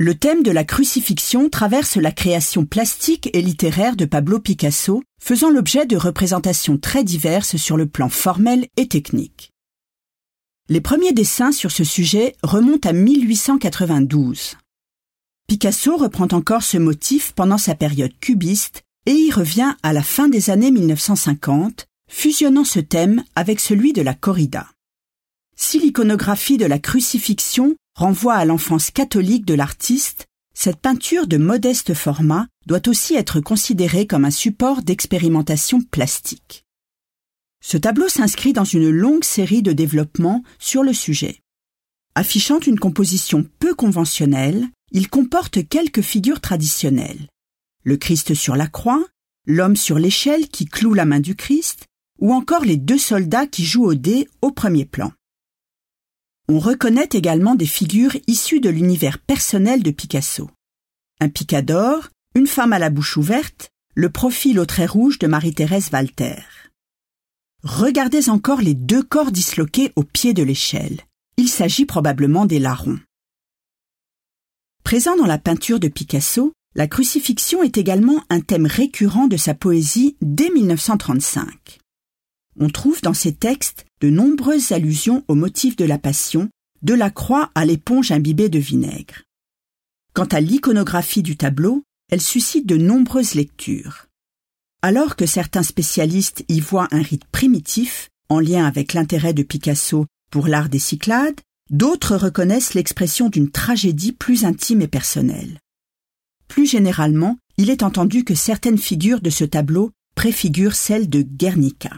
Le thème de la crucifixion traverse la création plastique et littéraire de Pablo Picasso, faisant l'objet de représentations très diverses sur le plan formel et technique. Les premiers dessins sur ce sujet remontent à 1892. Picasso reprend encore ce motif pendant sa période cubiste et y revient à la fin des années 1950, fusionnant ce thème avec celui de la corrida. Si l'iconographie de la crucifixion renvoie à l'enfance catholique de l'artiste, cette peinture de modeste format doit aussi être considérée comme un support d'expérimentation plastique. Ce tableau s'inscrit dans une longue série de développements sur le sujet. Affichant une composition peu conventionnelle, il comporte quelques figures traditionnelles. Le Christ sur la croix, l'homme sur l'échelle qui cloue la main du Christ, ou encore les deux soldats qui jouent au dé au premier plan. On reconnaît également des figures issues de l'univers personnel de Picasso. Un picador, une femme à la bouche ouverte, le profil au trait rouge de Marie-Thérèse Walter. Regardez encore les deux corps disloqués au pied de l'échelle. Il s'agit probablement des larrons. Présent dans la peinture de Picasso, la crucifixion est également un thème récurrent de sa poésie dès 1935 on trouve dans ces textes de nombreuses allusions au motif de la passion, de la croix à l'éponge imbibée de vinaigre. Quant à l'iconographie du tableau, elle suscite de nombreuses lectures. Alors que certains spécialistes y voient un rite primitif, en lien avec l'intérêt de Picasso pour l'art des Cyclades, d'autres reconnaissent l'expression d'une tragédie plus intime et personnelle. Plus généralement, il est entendu que certaines figures de ce tableau préfigurent celles de Guernica.